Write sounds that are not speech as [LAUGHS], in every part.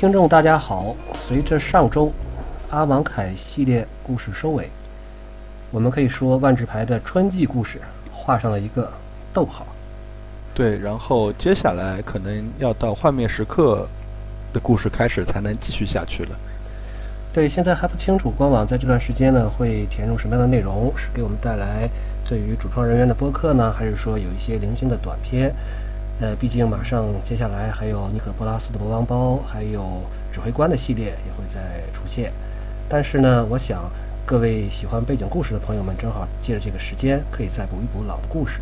听众，大家好。随着上周阿王凯系列故事收尾，我们可以说万智牌的春季故事画上了一个逗号。对，然后接下来可能要到幻灭时刻的故事开始才能继续下去了。对，现在还不清楚官网在这段时间呢会填入什么样的内容，是给我们带来对于主创人员的播客呢，还是说有一些零星的短片？呃，毕竟马上接下来还有尼可波拉斯的魔王包，还有指挥官的系列也会再出现。但是呢，我想各位喜欢背景故事的朋友们，正好借着这个时间，可以再补一补老的故事。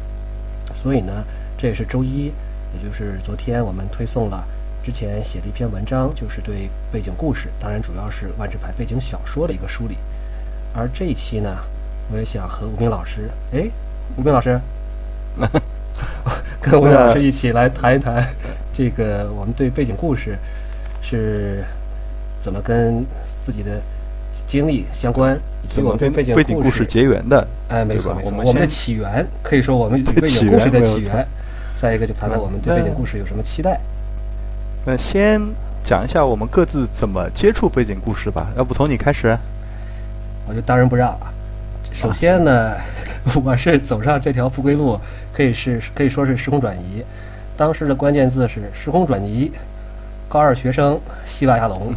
所以呢，这也是周一，也就是昨天我们推送了之前写的一篇文章，就是对背景故事，当然主要是万智牌背景小说的一个梳理。而这一期呢，我也想和吴斌老师，哎，吴斌老师。跟吴老师一起来谈一谈，这个我们对背景故事是怎么跟自己的经历相关，以及我们对背景故事结缘的。哎，没错没错，我们的起源可以说我们背景故事的起源。再一个就谈谈我们对背景故事有什么期待。那先讲一下我们各自怎么接触背景故事吧，要不从你开始？我就当仁不让啊。首先呢。我是走上这条不归路，可以是可以说是时空转移。当时的关键字是时空转移。高二学生西瓦亚龙，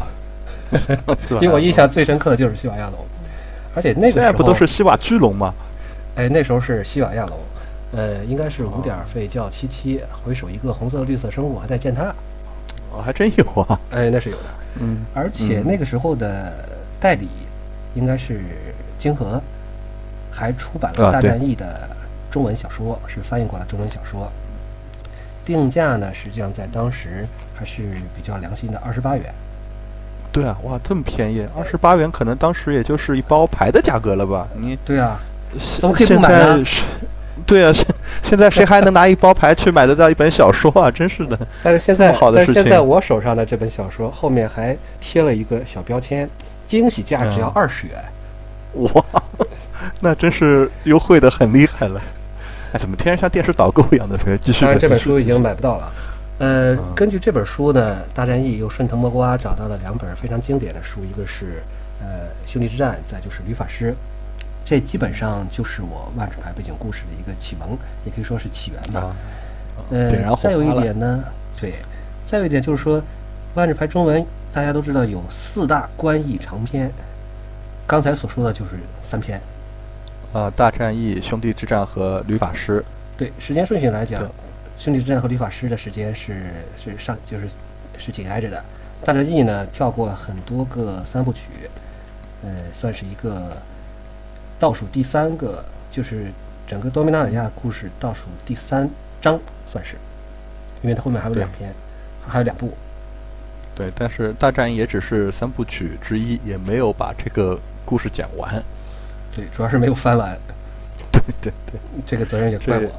[LAUGHS] 因为我印象最深刻的就是西瓦亚龙，而且那个时候不都是西瓦巨龙吗？哎，那时候是西瓦亚龙，呃，应该是五点费叫七七，回首一个红色绿色生物还在践踏。哦，还真有啊！哎，那是有的。嗯，而且那个时候的代理应该是金河。还出版了《大战役》的中文小说，是翻译过来中文小说。定价呢，实际上在当时还是比较良心的，二十八元。对啊，哇，这么便宜，二十八元，可能当时也就是一包牌的价格了吧？你对啊，怎么可以不买呢？[LAUGHS] 对啊，现现在谁还能拿一包牌去买得到一本小说啊？真是的。[LAUGHS] 但是现在，但是现在我手上的这本小说后面还贴了一个小标签，惊喜价只要二十元。哇！[LAUGHS] 那真是优惠的很厉害了，哎，怎么听着像电视导购一样的？继续。当然，这本书已经买不到了。呃，根据这本书呢，大战役又顺藤摸瓜找到了两本非常经典的书，一个是呃《兄弟之战》，再就是《吕法师》。这基本上就是我万智牌背景故事的一个启蒙，也可以说是起源吧。呃，再有一点呢，对，再有一点就是说，万智牌中文大家都知道有四大官译长篇，刚才所说的就是三篇。呃，大战役、兄弟之战和吕法师。对，时间顺序来讲，兄弟之战和吕法师的时间是是上就是是紧挨着的。大战役呢，跳过了很多个三部曲，呃，算是一个倒数第三个，就是整个多米纳里亚故事倒数第三章，算是，因为它后面还有两篇，还有两部。对，但是大战役也只是三部曲之一，也没有把这个故事讲完。对，主要是没有翻完。[LAUGHS] 对对对，这个责任也怪我。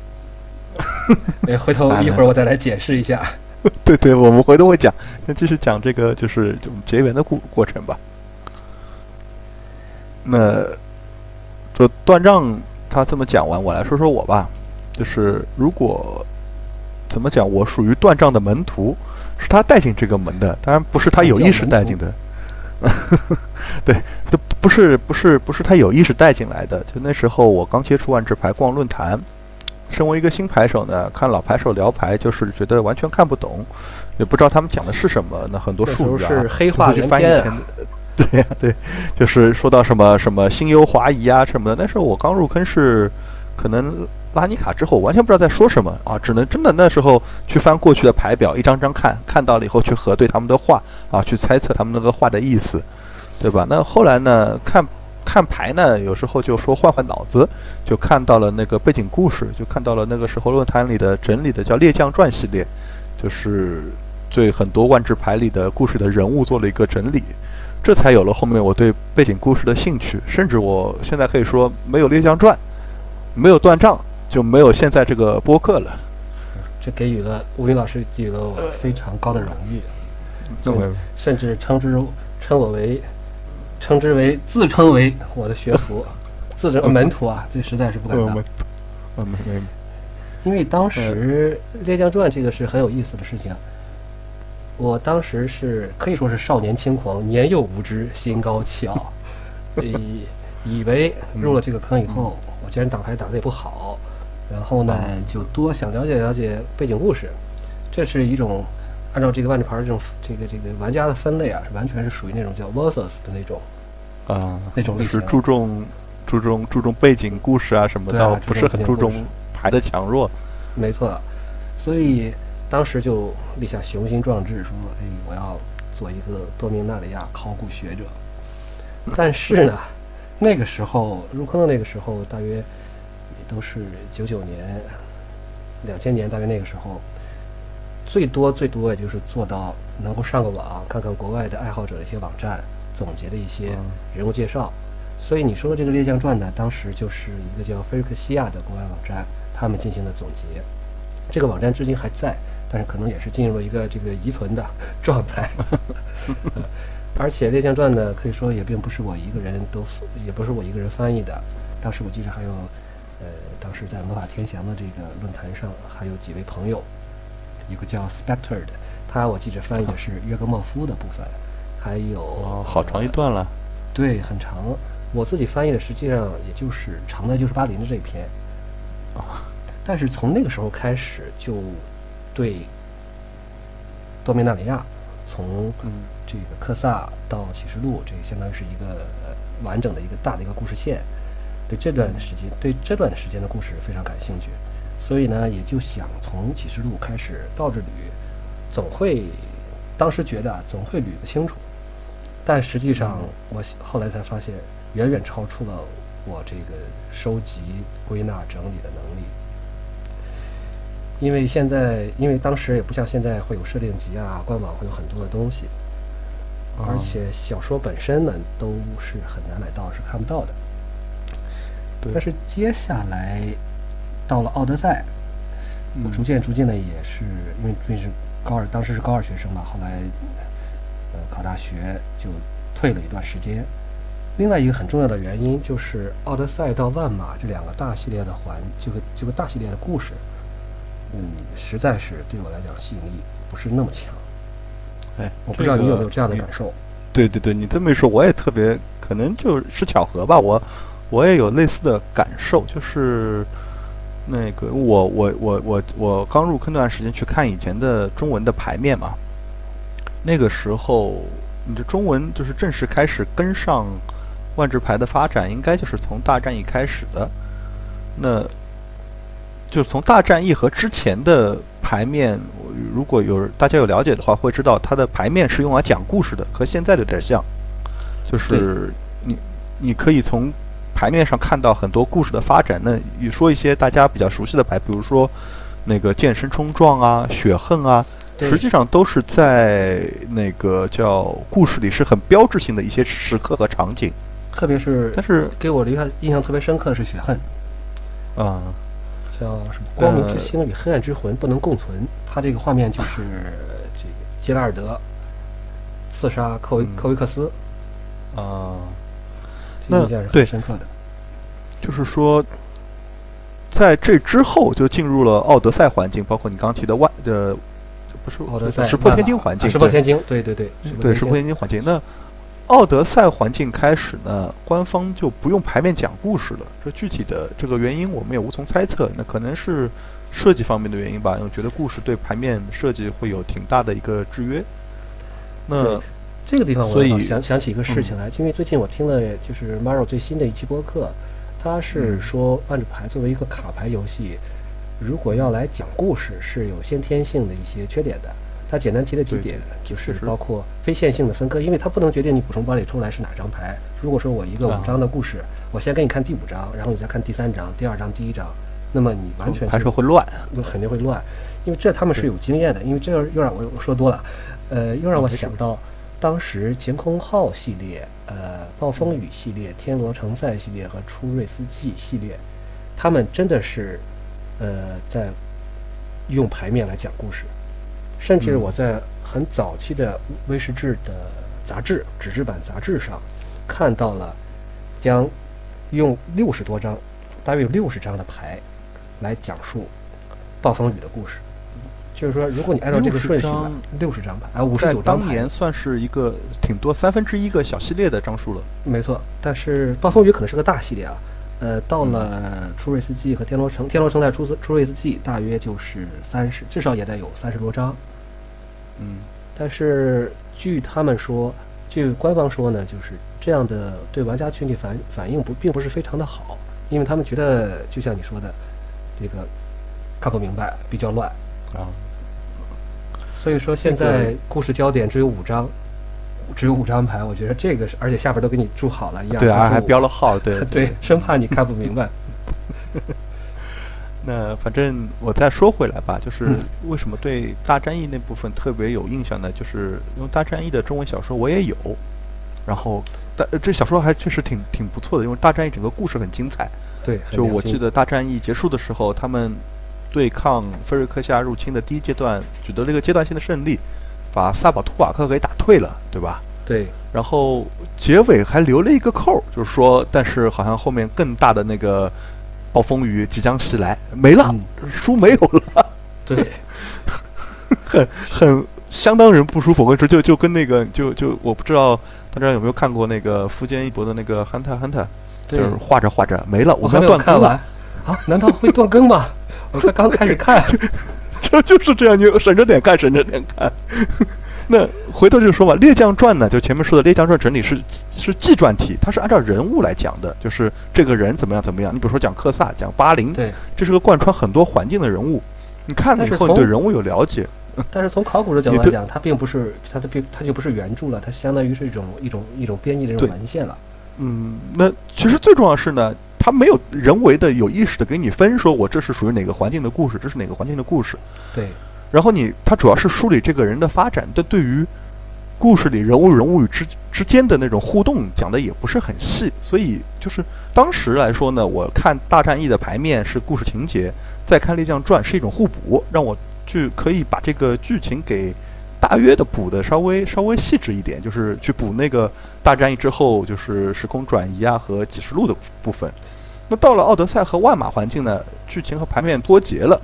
哎，回头 [LAUGHS] 一会儿我再来解释一下。[LAUGHS] 对对，我们回头会讲。那继续讲这个就是结缘的过过程吧。那这断账他这么讲完，我来说说我吧。就是如果怎么讲，我属于断账的门徒，是他带进这个门的，当然不是他有意识带进的。[LAUGHS] 对，就不是不是不是他有意识带进来的。就那时候我刚接触万智牌，逛论坛，身为一个新牌手呢，看老牌手聊牌，就是觉得完全看不懂，也不知道他们讲的是什么。那很多术语啊，是黑化翻译前的。[LAUGHS] 对呀，对，就是说到什么什么心忧华夷啊什么的。那时候我刚入坑是，可能拉尼卡之后完全不知道在说什么啊，只能真的那时候去翻过去的牌表，一张张看，看到了以后去核对他们的话啊，去猜测他们那个话的意思。对吧？那后来呢？看看牌呢，有时候就说换换脑子，就看到了那个背景故事，就看到了那个时候论坛里的整理的叫《猎将传》系列，就是对很多万智牌里的故事的人物做了一个整理，这才有了后面我对背景故事的兴趣。甚至我现在可以说，没有《猎将传》，没有断账，就没有现在这个播客了。这给予了吴云老师给予了我非常高的荣誉，甚至称之称我为。称之为自称为我的学徒，[LAUGHS] 自称门徒啊，这实在是不敢当。嗯，因为当时《列将传》这个是很有意思的事情。我当时是可以说是少年轻狂，年幼无知，心高气傲，[LAUGHS] 以以为入了这个坑以后，我既然打牌打得也不好，然后呢就多想了解了解背景故事，这是一种按照这个万智牌这种这个这个玩家的分类啊，是完全是属于那种叫 versus 的那种啊，那种类型，是注重注重注重背景故事啊什么的，不是很注重牌的强弱。没错，所以。当时就立下雄心壮志，说：“哎，我要做一个多明纳里亚考古学者。”但是呢，那个时候入坑的那个时候，大约也都是九九年、两千年，大约那个时候，最多最多也就是做到能够上个网，看看国外的爱好者的一些网站总结的一些人物介绍。所以你说的这个《列将传》呢，当时就是一个叫菲瑞克西亚的国外网站，他们进行的总结。这个网站至今还在。但是可能也是进入了一个这个遗存的状态，[LAUGHS] 而且《列将传》呢，可以说也并不是我一个人都，也不是我一个人翻译的。当时我记得还有，呃，当时在魔法天翔的这个论坛上，还有几位朋友，一个叫 Spectre 的，他我记着翻译的是约格莫夫的部分，还有好长一段了，对，很长。我自己翻译的实际上也就是长的，就是巴林的这一篇啊。但是从那个时候开始就。对，多米纳里亚，从这个科萨到启示录，这个相当于是一个完整的一个大的一个故事线。对这段时间，对这段时间的故事非常感兴趣，所以呢，也就想从启示录开始倒着捋，总会当时觉得啊总会捋得清楚。但实际上，我后来才发现，远远超出了我这个收集、归纳、整理的能力。因为现在，因为当时也不像现在会有设定集啊，官网会有很多的东西，而且小说本身呢都是很难买到，是看不到的。但是接下来到了奥德赛，我逐渐逐渐的也是因为毕竟是高二，当时是高二学生嘛，后来呃考大学就退了一段时间。另外一个很重要的原因就是奥德赛到万马这两个大系列的环，这个这个大系列的故事。嗯，实在是对我来讲吸引力不是那么强。哎，我不知道你有没有这样的感受？对对对，你这么一说，我也特别可能就是巧合吧。我我也有类似的感受，就是那个我我我我我刚入坑那段时间去看以前的中文的牌面嘛，那个时候你的中文就是正式开始跟上万智牌的发展，应该就是从大战役开始的。那就是从大战役和之前的牌面，如果有大家有了解的话，会知道它的牌面是用来讲故事的，和现在的有点像。就是你你可以从牌面上看到很多故事的发展。那你说一些大家比较熟悉的牌，比如说那个剑身冲撞啊、血恨啊，实际上都是在那个叫故事里是很标志性的一些时刻和场景。特别是，但是给我留下印象特别深刻的是血恨。啊。叫什么？光明之星与黑暗之魂不能共存。他这个画面就是这个杰拉尔德刺杀科维科维克斯啊，印象是很深刻的。就是说，在这之后就进入了奥德赛环境，包括你刚提的外的不是奥德赛石破天惊环境，石破天惊，对对对，对石破天惊环境那。奥德赛环境开始呢，官方就不用牌面讲故事了。这具体的这个原因我们也无从猜测。那可能是设计方面的原因吧，因为觉得故事对牌面设计会有挺大的一个制约。那这个地方我想想起一个事情来，因为最近我听了就是 Maro 最新的一期播客，他是说万智牌作为一个卡牌游戏，如果要来讲故事，是有先天性的一些缺点的。他简单提了几点，就是包括非线性的分割，因为它不能决定你补充包里抽来是哪张牌。如果说我一个五张的故事，我先给你看第五张，然后你再看第三张、第二张、第一张，那么你完全还是会乱，那肯定会乱，因为这他们是有经验的。因为这又让我说多了，呃，又让我想到当时晴空号系列、呃暴风雨系列、天罗城塞系列和出瑞斯记系列，他们真的是呃在用牌面来讲故事。甚至我在很早期的威士治的杂志纸质版杂志上看到了，将用六十多张，大约有六十张的牌来讲述暴风雨的故事。就是说，如果你按照这个顺序60，六十张牌啊，五十九张牌当年，算是一个挺多三分之一个小系列的张数了。没错。但是暴风雨可能是个大系列啊，呃，到了出瑞斯季和天罗城，天罗城在出出瑞斯季大约就是三十，至少也得有三十多张。嗯，但是据他们说，据官方说呢，就是这样的对玩家群体反反应不并不是非常的好，因为他们觉得就像你说的，这个看不明白，比较乱。啊，所以说现在故事焦点只有五张，只有五张牌，我觉得这个是，而且下边都给你注好了，一样对啊，还标了号，对 [LAUGHS] 对，生怕你看不明白。[LAUGHS] 那反正我再说回来吧，就是嗯为什么对大战役那部分特别有印象呢？就是因为大战役的中文小说我也有，然后大呃这小说还确实挺挺不错的，因为大战役整个故事很精彩。对，就我记得大战役结束的时候，他们对抗菲瑞克夏入侵的第一阶段取得了一个阶段性的胜利，把萨宝图瓦克给打退了，对吧？对然后结尾还留了一个扣，就是说，但是好像后面更大的那个暴风雨即将袭来，没了，嗯书没有了，对 [LAUGHS] 很很相当人不舒服。我跟你说，就就跟那个就就我不知道大家有没有看过那个富坚义博的那个《憨特憨特》，就对是，画着画着没了，我们要断更了，啊？难道会断更吗？我才刚开始看。[LAUGHS] 就就是这样，你省着点看，省着点看。[LAUGHS] 那回头就说吧，《列将传》呢，就前面说的《列将传》整理是是纪传体，它是按照人物来讲的，就是这个人怎么样怎么样。你比如说讲克萨，讲巴林，对，这是个贯穿很多环境的人物。你看了以后，对人物有了解。但是从考古的角度来讲，它并不是它的并它就不是原著了，它相当于是一种一种一种编译的这种文献了。嗯，那其实最重要的是呢，它没有人为的有意识的给你分，说我这是属于哪个环境的故事，这是哪个环境的故事。对然后你，他主要是梳理这个人的发展，但对于故事里人物与人物与之之间的那种互动讲的也不是很细，所以就是当时来说呢，我看大战役的牌面是故事情节，再看列将传是一种互补，让我去可以把这个剧情给大约的补的稍微稍微细致一点，就是去补那个大战役之后就是时空转移啊和几十路的部分。那到了奥德赛和万马环境呢，剧情和牌面脱节了。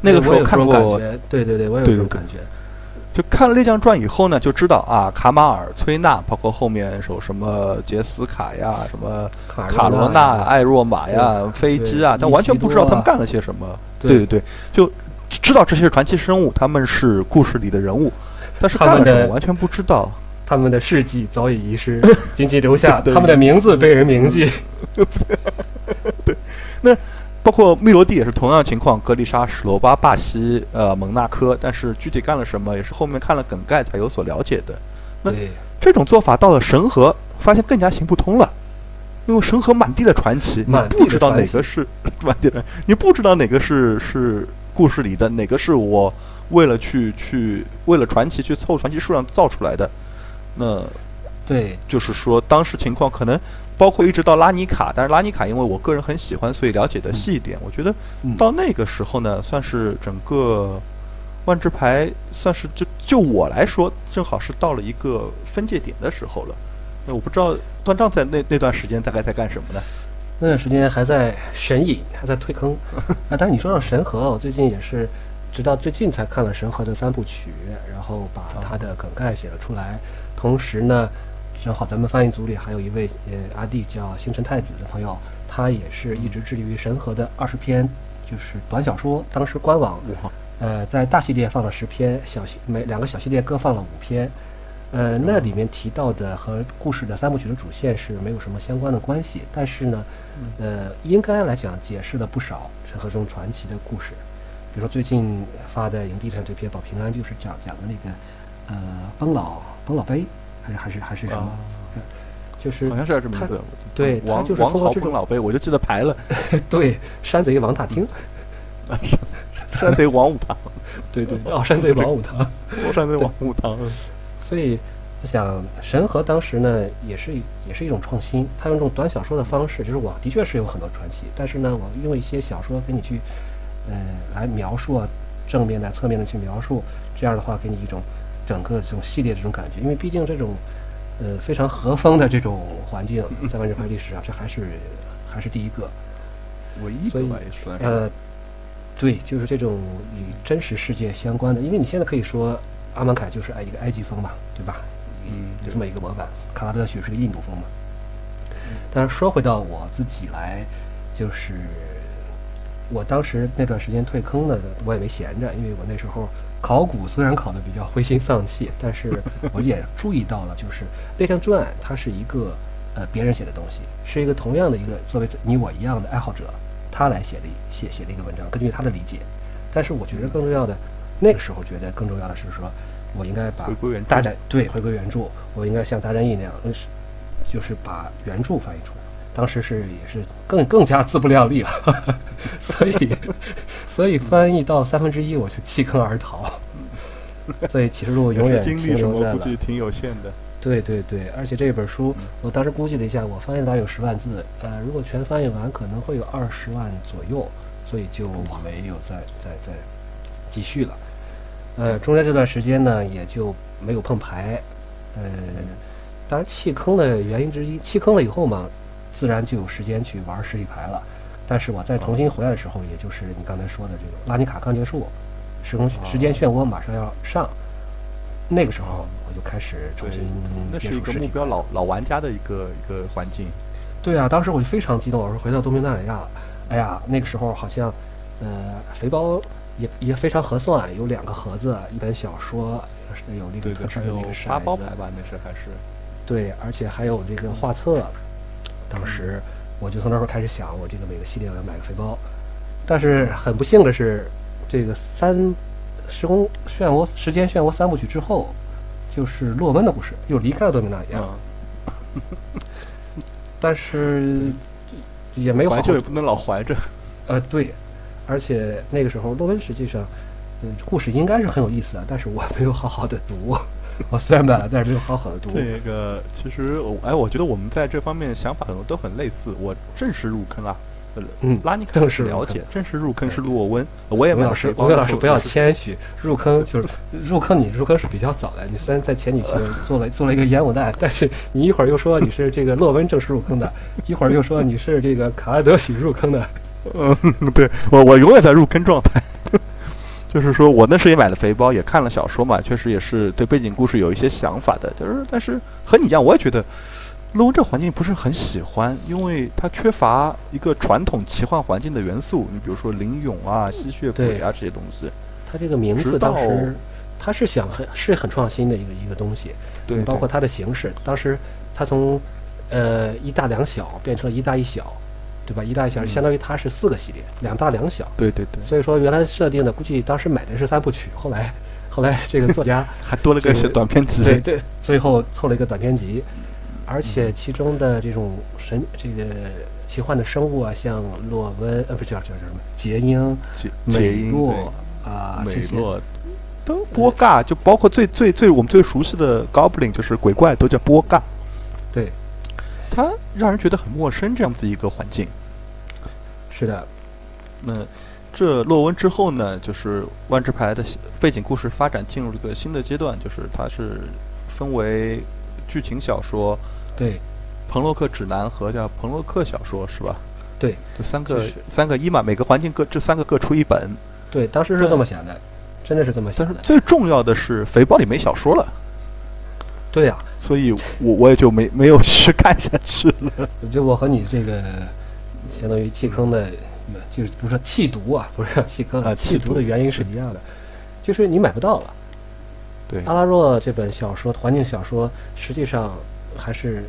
那个时候看过，对对对，我有这种感觉。就看了《猎将传》以后呢，就知道啊，卡马尔、崔娜，包括后面有什么杰斯卡呀、什么卡卡罗纳艾若玛呀、飞机啊，但完全不知道他们干了些什么。对对对，就知道这些是传奇生物，他们是故事里的人物，但是干了什么完全不知道。他们的事迹早已遗失，[LAUGHS] 仅仅留下他们的名字被人铭记。[LAUGHS] [LAUGHS] 对，那包括密罗蒂也是同样情况，格丽莎、史罗巴、巴西、呃蒙纳科，但是具体干了什么，也是后面看了梗概才有所了解的。那这种做法到了神河，发现更加行不通了，因为神河满地的传奇，你不知道哪个是满地的，你不知道哪个是是故事里的，哪个是我为了去去为了传奇去凑传奇数量造出来的。那对就是说，当时情况可能包括一直到拉尼卡，但是拉尼卡因为我个人很喜欢，所以了解的细一点。我觉得嗯到那个时候呢，算是整个万智牌算是就就我来说，正好是到了一个分界点的时候了。那我不知道段丈在那那段时间大概在干什么呢？那段时间还在神隐，还在退坑 [LAUGHS] 啊。但是你说到神河，我最近也是，直到最近才看了神河的三部曲，然后把它的梗概写了出来。同时呢，正好咱们翻译组里还有一位呃阿弟叫星辰太子的朋友，他也是一直致力于神和的二十篇，就是短小说。当时官网，呃，在大系列放了十篇，小系每两个小系列各放了五篇。呃，那里面提到的和故事的三部曲的主线是没有什么相关的关系，但是呢，呃，应该来讲解释了不少陈和中传奇的故事。比如说最近发的营地上这篇保平安，就是讲讲的那个呃崩老崩老碑，还是还是还是什么？就是好像是叫这名字。对王就是王豪通过这种老碑，我就记得牌了，[LAUGHS] 对山贼王大厅，[LAUGHS] 山山贼王武堂，对对哦山贼王武堂。[LAUGHS] 山贼王武堂。所以我想，神和当时呢，也是也是一种创新。他用这种短小说的方式，就是我的确是有很多传奇，但是呢，我用一些小说给你去，呃，来描述啊，正面的、侧面的去描述，这样的话给你一种整个这种系列这种感觉。因为毕竟这种呃非常和风的这种环境，在万智牌历史上，这还是还是第一个。唯一吧，也算是。呃，对，就是这种与真实世界相关的，因为你现在可以说阿曼凯就是埃一个埃及风嘛，对吧？嗯这么一个模板，卡拉德许是个印度风嘛。但是说回到我自己来，就是我当时那段时间退坑呢，我也没闲着，因为我那时候考古虽然考得比较灰心丧气，但是我也注意到了，就是《猎枪传》它是一个呃别人写的东西，是一个同样的一个作为你我一样的爱好者，他来写的写写的一个文章，根据他的理解。但是我觉得更重要的，那个时候觉得更重要的是说，我应该把回归原著大战对回归原著，我应该像大战役那样，就是把原著翻译出来。当时是也是更更加自不量力了，[LAUGHS] 所以 [LAUGHS] 所以翻译到三分之一我就弃坑而逃。所以启示录永远精停力什么留在了估计挺有限的。对对对，而且这本书，我当时估计了一下，我翻译大概有十万字，呃，如果全翻译完，可能会有二十万左右，所以就没有再再再继续了。呃，中间这段时间呢，也就没有碰牌。呃，当然弃坑的原因之一，弃坑了以后嘛，自然就有时间去玩实体牌了。但是我再重新回来的时候，也就是你刚才说的这个拉尼卡刚结束，时空时间漩涡马上要上，那个时候我就开始重新，那是一接触实体个目标老老玩家的一个一个环境。对啊，当时我就非常激动，我说回到东明纳里亚了。哎呀，那个时候好像，呃，肥包也也非常合算，有两个盒子，一本小说，有那个对对，特制还有的那个骰子八包牌，吧，那是还是。对，而且还有这个画册。当时我就从那时候开始想，我这个每个系列我要买个肥包。但是很不幸的是，这个三时空漩涡时间漩涡三部曲之后，就是洛温的故事又离开了多米纳里亚，嗯，但是也没有怀旧也不能老怀着。呃，对，而且那个时候洛温实际上，嗯，故事应该是很有意思的，但是我没有好好的读。我虽然买了，但是没有好好的读。这个其实我哎，我觉得我们在这方面想法可能都很类似。我正式入坑啊，呃嗯拉尼克正式入坑了解，正式入坑是洛温，我也吴老师，买了肥包吴老师不要谦虚，入坑就是 [LAUGHS] 入坑，你入坑是比较早的。你虽然在前几期 [LAUGHS] 做了做了一个烟雾弹，但是你一会儿又说你是这个洛温正式入坑的，一会儿又说你是这个卡拉德许入坑的。嗯，对我我永远在入坑状态。就是说我那时也买了肥包，也看了小说嘛，确实也是对背景故事有一些想法的。就是但是和你一样，我也觉得洛温这环境不是很喜欢，因为它缺乏一个传统奇幻环境的元素。你比如说灵勇啊、吸血鬼啊这些东西。它这个名字当时他是想很是很创新的一个一个东西，对，包括它的形式。当时它从呃一大两小变成了一大一小，对吧？一大一小嗯相当于它是四个系列，两大两小。对对对，所以说原来设定的估计当时买的是三部曲，后来 [LAUGHS] 后来这个作家 [LAUGHS] 还多了个小短篇集。对对，最后凑了一个短篇集，而且其中的这种神这个奇幻的生物啊，像洛温呃不是叫叫叫什么杰英、杰美结音洛啊对，这些，美洛都波嘎，就包括最最最我们最熟悉的 Goblin 就是鬼怪，都叫波嘎。对，它让人觉得很陌生，这样子一个环境。是的，那这洛温之后呢，就是万智牌的背景故事发展进入了一个新的阶段，就是它是分为剧情小说、对彭洛克指南和叫彭洛克小说，是吧？对这三个、就是三个一嘛，每个环境各这三个各出一本。对，当时是这么想的，真的是这么想的。但是最重要的是，肥包里没小说了。对呀、所以我我也就没没有去看下去了。就我和你这个相当于弃坑的，就是不是说弃毒啊，不是说弃坑啊 [LAUGHS] 弃毒弃毒的原因是一样的，就是你买不到了。对阿拉若这本小说，环境小说，实际上还是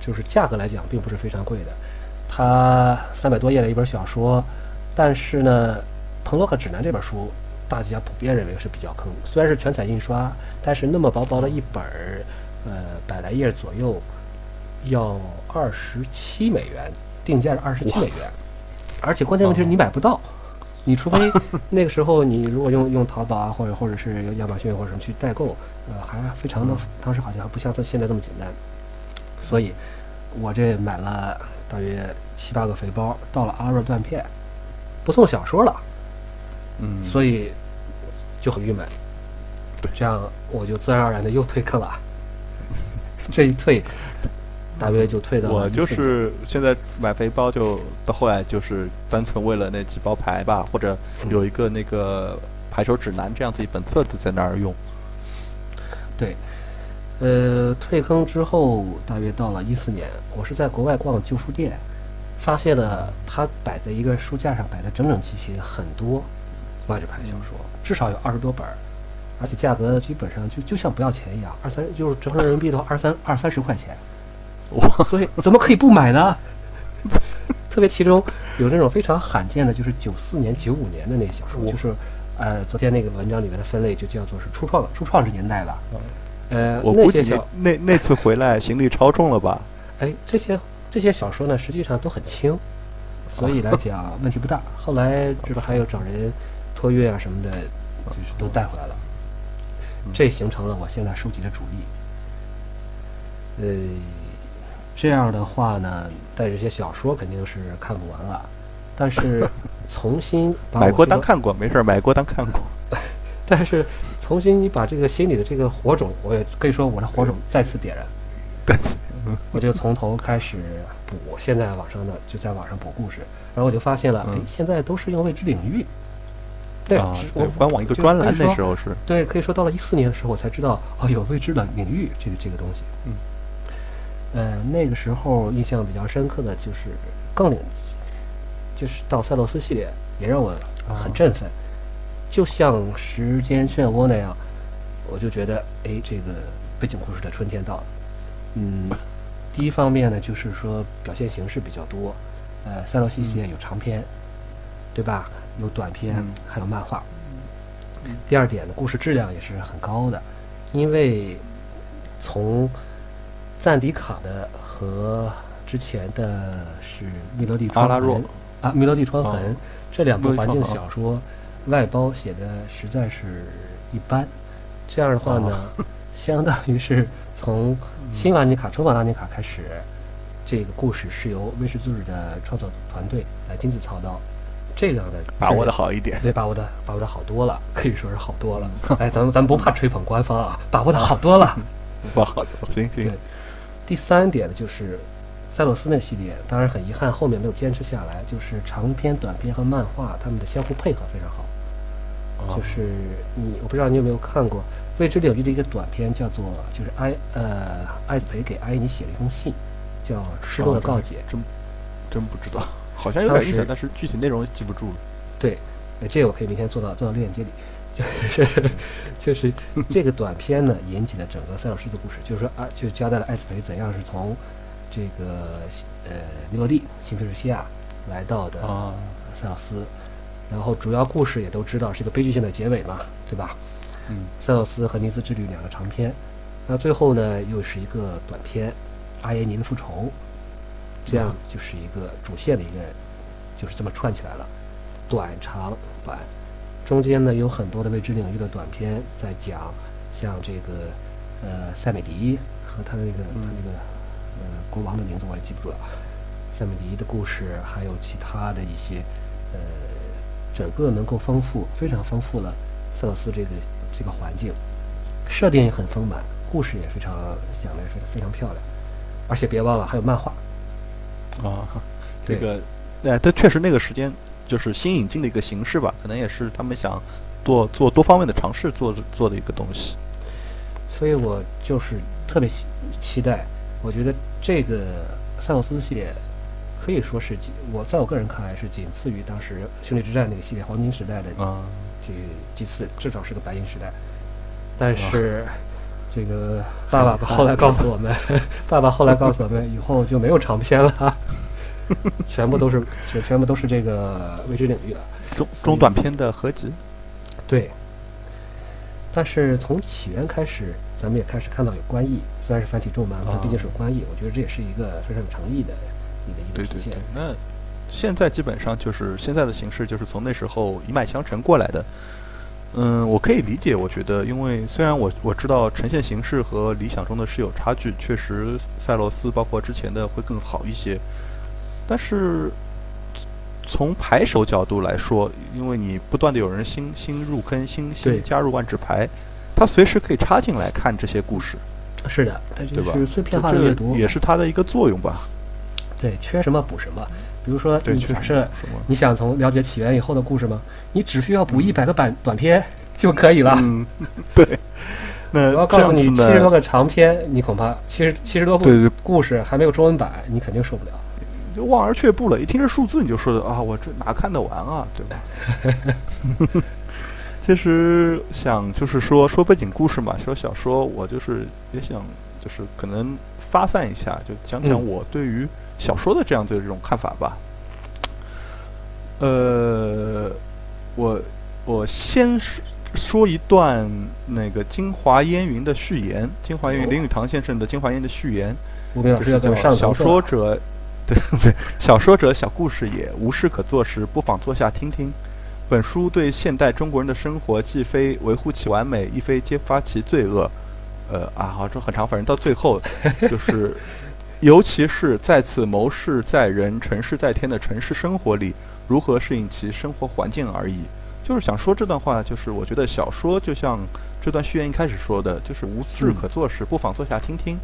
就是价格来讲，并不是非常贵的。它三百多页的一本小说，但是呢，《彭洛克指南》这本书，大家普遍认为是比较坑。虽然是全彩印刷，但是那么薄薄的一本儿，呃，百来页左右，要二十七美元，定价是二十七美元。而且关键问题是你买不到，你除非 [LAUGHS] 那个时候你如果用用淘宝啊，或者或者是亚马逊或者什么去代购，呃，还非常的，当时好像还不像现在这么简单。所以，我这买了大约七八个肥包，到了阿若断片，不送小说了，嗯，所以就很郁闷。这样我就自然而然的又退坑了。[LAUGHS] 这一退，大约就退到我就是现在买肥包，就到后来就是单纯为了那几包牌吧，或者有一个那个牌手指南这样子一本册子在那儿用。对，呃，退坑之后，大约到了一四年，我是在国外逛旧书店，发现了他摆在一个书架上摆的整整齐齐的很多外纸牌小说，至少有二十多本，而且价格基本上就就像不要钱一样，二三就是折合人民币的话，二三二三十块钱，哇，所以怎么可以不买呢？[LAUGHS] 特别其中有那种非常罕见的，就是九四年、九五年的那个小说，就是呃，昨天那个文章里面的分类就叫做是初创初创之年代吧。呃，我估计那那那次回来行李超重了吧？[LAUGHS] 哎，这些这些小说呢，实际上都很轻，所以来讲 [LAUGHS] 问题不大。后来这个还有找人托运啊什么的，就是都带回来了。这形成了我现在收集的主力。呃，这样的话呢，带这些小说肯定是看不完了，但是 [LAUGHS] 重新把买我这个过当看过，没事儿，买过当看过。[LAUGHS] 但是重新你把这个心里的这个火种，我也可以说我的火种再次点燃。[LAUGHS] 对，我就从头开始补，现在网上的就在网上补故事，然后我就发现了，哎嗯，现在都是用未知领域。对，我官网一个专栏那时候是，对，可以说到了一四年的时候，我才知道哦，有未知的领域这个这个东西。嗯，呃，那个时候印象比较深刻的就是更令，就是到赛洛斯系列也让我很哦振奋，就像时间漩涡那样，我就觉得哎，这个背景故事的春天到了。嗯，第一方面呢，就是说表现形式比较多，呃，赛洛斯系列有长篇，对吧？有短篇，嗯还有漫画。第二点呢，故事质量也是很高的，因为从赞迪卡的和之前的是密罗蒂穿痕啊，密罗蒂窗哦痕、这两部环境小说，外包写的实在是一般。这样的话呢，相当于是从新拉尼卡、重返拉尼卡开始，这个故事是由威士忌的创作团队来亲自操刀，这样的把握的好一点。对，把握的把握的好多了，可以说是好多了。[LAUGHS] 哎，咱们咱们不怕吹捧官方啊，把握的好多了。[LAUGHS] 哇好的，行行对，第三点呢，就是赛洛斯那系列，当然很遗憾后面没有坚持下来，就是长篇、短篇和漫画他们的相互配合非常好。哦就是你，我不知道你有没有看过《未知领域》的一个短片，叫做就是埃呃艾斯培给埃尼写了一封信，叫《失落的告解》。真真不知道，好像有点印象，但是具体内容记不住了。对，呃这个我可以明天做到做到链接里，就是就是这个短片呢引起了整个赛洛斯的故事，就是说啊，就交代了艾斯培怎样是从这个呃尼罗蒂新菲尔西亚来到的啊塞洛斯，然后主要故事也都知道是一个悲剧性的结尾嘛，对吧？嗯，塞洛斯和尼斯之旅两个长篇，那最后呢又是一个短篇《阿耶尼的复仇》，这样就是一个主线的一个，就是这么串起来了，短长短，中间呢有很多的未知领域的短片在讲，像这个呃塞美迪和他的那个他那个呃国王的名字我也记不住了，塞美迪的故事，还有其他的一些呃，整个能够丰富非常丰富了塞洛斯这个这个环境，设定也很丰满，故事也非常想的非常非常漂亮，而且别忘了还有漫画，啊，这个，哎，这确实那个时间就是新引进的一个形式吧，可能也是他们想做做多方面的尝试做做的一个东西。所以我就是特别期期待，我觉得这个赛洛斯系列可以说是仅我在我个人看来是仅次于当时兄弟之战那个系列黄金时代的啊，这个其次，至少是个白银时代。但是这个爸爸后来告诉我们，[LAUGHS] 爸爸后来告诉我们，以后就没有长篇了，[LAUGHS] 全部都是全全部都是这个未知领域了。中中短篇的合集。对。但是从起源开始，咱们也开始看到有关译，虽然是繁体中文，但毕竟是有关译，我觉得这也是一个非常有诚意的一个一个体现对对对。，那现在基本上就是现在的形式，就是从那时候一脉相承过来的。嗯，我可以理解，我觉得，因为虽然我我知道呈现形式和理想中的是有差距，确实赛罗斯包括之前的会更好一些，但是从牌手角度来说，因为你不断的有人新新入坑、新新加入万智牌，他随时可以插进来看这些故事。是的，它就？是碎片化的阅读，也是它的一个作用吧。对，缺什么补什么。比如说，你假设？你想从了解起源以后的故事吗？你只需要补一百个版短篇就可以了。嗯，[LAUGHS] 对。那我要告诉你，七十多个长篇，你恐怕七十七十多部故事还没有中文版，你肯定受不了。就望而却步了。一听这数字，你就说的啊，我这哪看得完啊，对吧？[LAUGHS] 其实想就是说说背景故事嘛，说小说，我就是也想就是可能发散一下，就讲讲嗯我对于小说的这样的这种看法吧。呃，我我先说说一段那个《京华烟云》的序言，《京华烟云》哦林语堂先生的《京华烟》的序言。就是叫小说者，[LAUGHS] 对对，小说者小故事也，无事可做时，不妨坐下听听。本书对现代中国人的生活，既非维护其完美，亦非揭发其罪恶。呃啊，好，这很长，反正到最后 [LAUGHS] 就是，尤其是在此谋事在人、成事在天的城市生活里，如何适应其生活环境而已。就是想说这段话，就是我觉得小说就像这段序言一开始说的，就是无事嗯可做时，不妨坐下听听。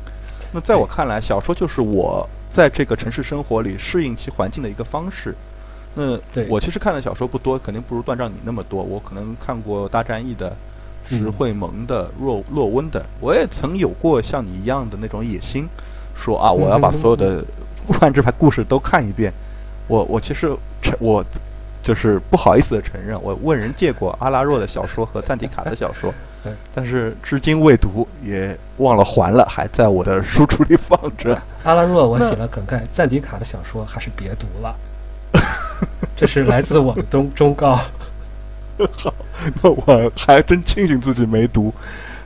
那在我看来，小说就是我在这个城市生活里适应其环境的一个方式。那对我其实看的小说不多，肯定不如段章你那么多。我可能看过大战役的、石嗯慧萌的、若洛温的。我也曾有过像你一样的那种野心，说啊，我要把所有的 [LAUGHS] 万智牌故事都看一遍。我我其实承我就是不好意思的承认，我问人借过阿拉若的小说和赞迪卡的小说嗯，但是至今未读，也忘了还了，还在我的书橱里放着。[LAUGHS] 阿拉若，我写了梗概，赞迪卡的小说还是别读了。[LAUGHS] 这是来自我的忠忠告。[LAUGHS] 好，那我还真庆幸自己没读。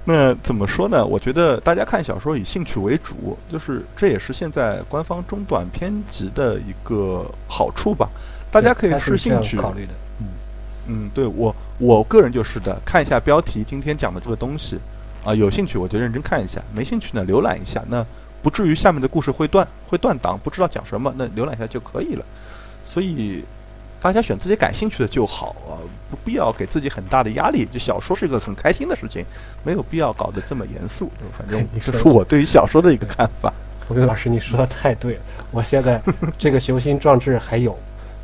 那怎么说呢？我觉得大家看小说以兴趣为主，就是这也是现在官方中短篇集的一个好处吧。大家可以他是兴趣，考虑的。嗯，嗯，对我我个人就是的，看一下标题，今天讲的这个东西，啊、有兴趣我就认真看一下，没兴趣呢浏览一下，那不至于下面的故事会断会断档，不知道讲什么，那浏览一下就可以了。所以大家选自己感兴趣的就好啊，不必要给自己很大的压力。就小说是一个很开心的事情，没有必要搞得这么严肃。反正 [LAUGHS] 你说这是我对于小说的一个看法。吴明老师，你说的太对了。我现在这个雄心壮志还有，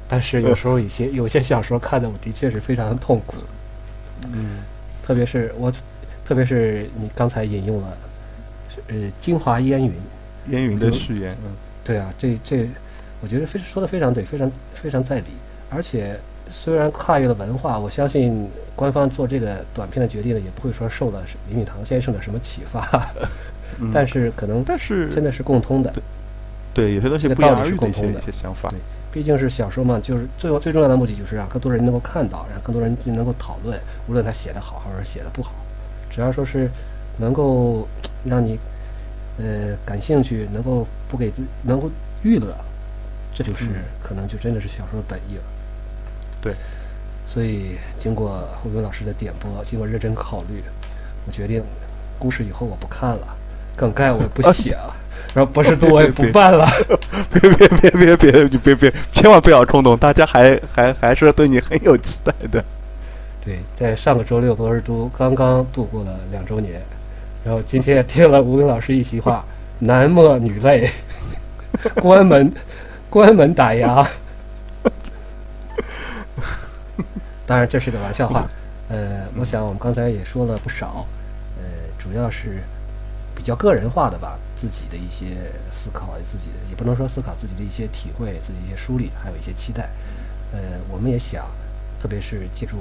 但是有时候有些 [LAUGHS] 有些小说看的我的确是非常的痛苦，嗯，特别是我，特别是你刚才引用了，呃，京华烟云，烟云的誓言，嗯对啊，这这，我觉得非说的非常对，非常非常在理。而且虽然跨越了文化，我相信官方做这个短片的决定呢，也不会说受了林语堂先生的什么启发，嗯 [LAUGHS] 但是可能但是真的是共通的。对有些东西不言道理是而喻的一些共通的一些想法对。毕竟是小说嘛，就是最后最重要的目的就是让更多人能够看到，让更多人能够讨论，无论他写的好还是写的不好，只要说是能够让你呃感兴趣，能够不给自能够娱乐，这就是嗯。可能就真的是小说的本意了。对，所以经过胡斌老师的点拨，经过认真考虑，我决定故事以后我不看了，梗概我也不 [LAUGHS] 写了，然后博士度我也不办了。别别别别别，你别别，千万不要冲动，大家还还还是对你很有期待的。对，在上个周六，博士都刚刚度过了两周年，然后今天也听了吴林老师一席话，[LAUGHS] 男莫女泪，[LAUGHS] 关门 [LAUGHS] 关门打烊。当然这是个玩笑话，呃，我想我们刚才也说了不少，呃，主要是比较个人化的吧，自己的一些思考，自己的也不能说思考自己的一些体会，自己一些梳理，还有一些期待。呃，我们也想，特别是借助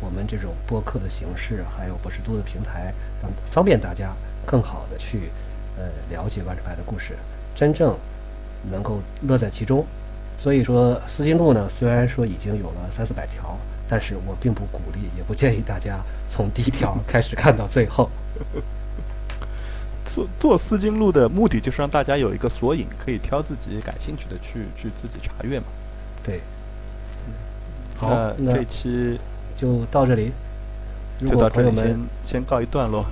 我们这种播客的形式，还有博士多的平台，让方便大家更好的去呃了解万智牌的故事，真正能够乐在其中。所以说，思金路呢，虽然说已经有了三四百条，但是我并不鼓励，也不建议大家从第一条开始看到最后。做做丝巾录的目的就是让大家有一个索引，可以挑自己感兴趣的去去自己查阅嘛。对，好那，那这期就到这里。就到这里，先先告一段落。